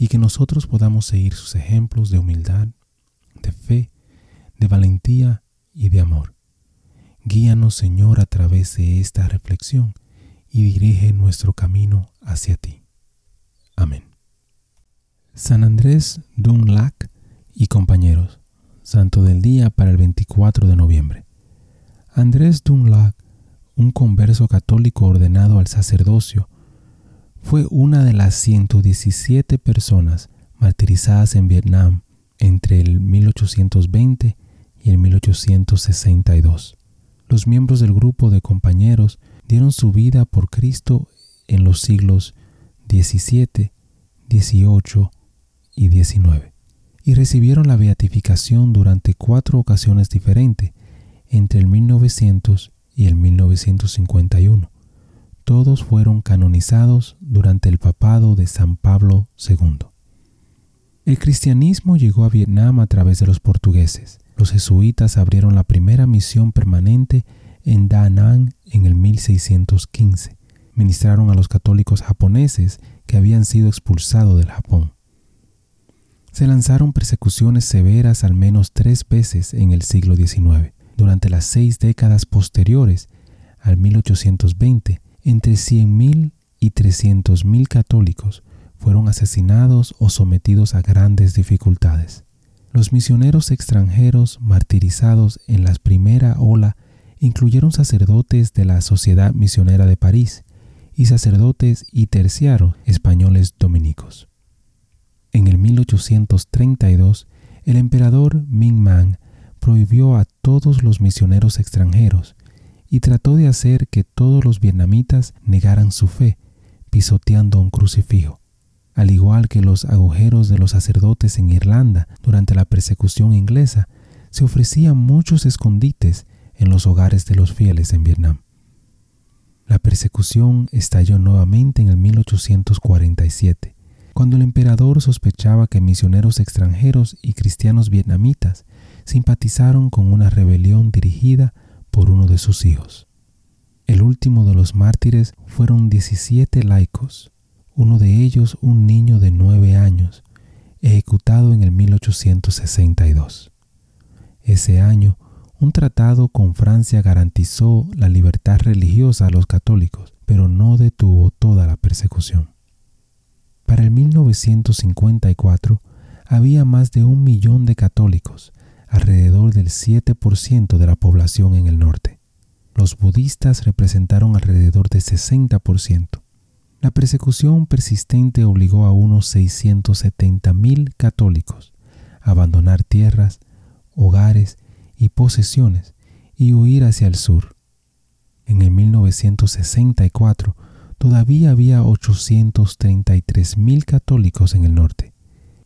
y que nosotros podamos seguir sus ejemplos de humildad, de fe, de valentía y de amor. Guíanos, Señor, a través de esta reflexión y dirige nuestro camino hacia ti. Amén. San Andrés Dunlac y compañeros, Santo del Día para el 24 de noviembre. Andrés Dunlac un converso católico ordenado al sacerdocio, fue una de las 117 personas martirizadas en Vietnam entre el 1820 y el 1862. Los miembros del grupo de compañeros dieron su vida por Cristo en los siglos XVII, XVIII y XIX y recibieron la beatificación durante cuatro ocasiones diferentes entre el 1900 y el 1951. Todos fueron canonizados durante el papado de San Pablo II. El cristianismo llegó a Vietnam a través de los portugueses. Los jesuitas abrieron la primera misión permanente en Da Nang en el 1615. Ministraron a los católicos japoneses que habían sido expulsados del Japón. Se lanzaron persecuciones severas al menos tres veces en el siglo XIX. Durante las seis décadas posteriores al 1820, entre 100.000 y 300.000 católicos fueron asesinados o sometidos a grandes dificultades. Los misioneros extranjeros martirizados en la primera ola incluyeron sacerdotes de la Sociedad Misionera de París y sacerdotes y terciaros españoles dominicos. En el 1832, el emperador Ming Man prohibió a todos los misioneros extranjeros y trató de hacer que todos los vietnamitas negaran su fe, pisoteando un crucifijo. Al igual que los agujeros de los sacerdotes en Irlanda durante la persecución inglesa, se ofrecían muchos escondites en los hogares de los fieles en Vietnam. La persecución estalló nuevamente en el 1847, cuando el emperador sospechaba que misioneros extranjeros y cristianos vietnamitas simpatizaron con una rebelión dirigida por uno de sus hijos. El último de los mártires fueron 17 laicos, uno de ellos un niño de nueve años, ejecutado en el 1862. Ese año, un tratado con Francia garantizó la libertad religiosa a los católicos, pero no detuvo toda la persecución. Para el 1954 había más de un millón de católicos, alrededor del 7% de la población en el norte. Los budistas representaron alrededor del 60%. La persecución persistente obligó a unos 670.000 católicos a abandonar tierras, hogares y posesiones y huir hacia el sur. En el 1964 todavía había 833.000 católicos en el norte,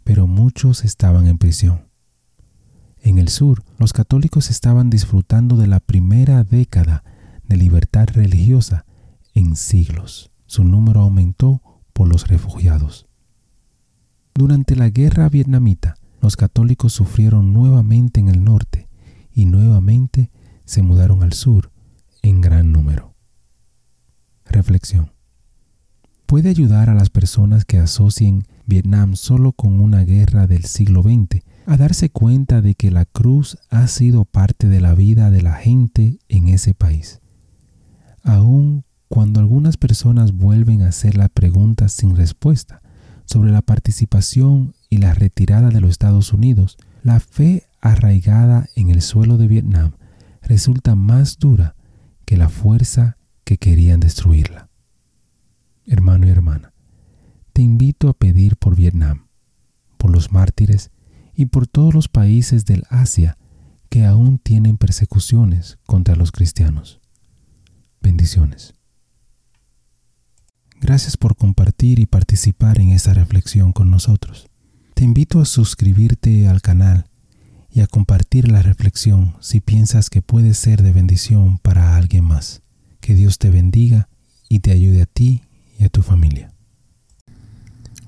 pero muchos estaban en prisión. En el sur, los católicos estaban disfrutando de la primera década de libertad religiosa en siglos. Su número aumentó por los refugiados. Durante la guerra vietnamita, los católicos sufrieron nuevamente en el norte y nuevamente se mudaron al sur en gran número. Reflexión. Puede ayudar a las personas que asocien Vietnam solo con una guerra del siglo XX a darse cuenta de que la cruz ha sido parte de la vida de la gente en ese país. Aun cuando algunas personas vuelven a hacer la pregunta sin respuesta sobre la participación y la retirada de los Estados Unidos, la fe arraigada en el suelo de Vietnam resulta más dura que la fuerza que querían destruirla. Hermano y hermana, te invito a pedir por Vietnam, por los mártires y por todos los países del Asia que aún tienen persecuciones contra los cristianos. Bendiciones. Gracias por compartir y participar en esta reflexión con nosotros. Te invito a suscribirte al canal y a compartir la reflexión si piensas que puede ser de bendición para alguien más. Que Dios te bendiga y te ayude a ti y a tu familia.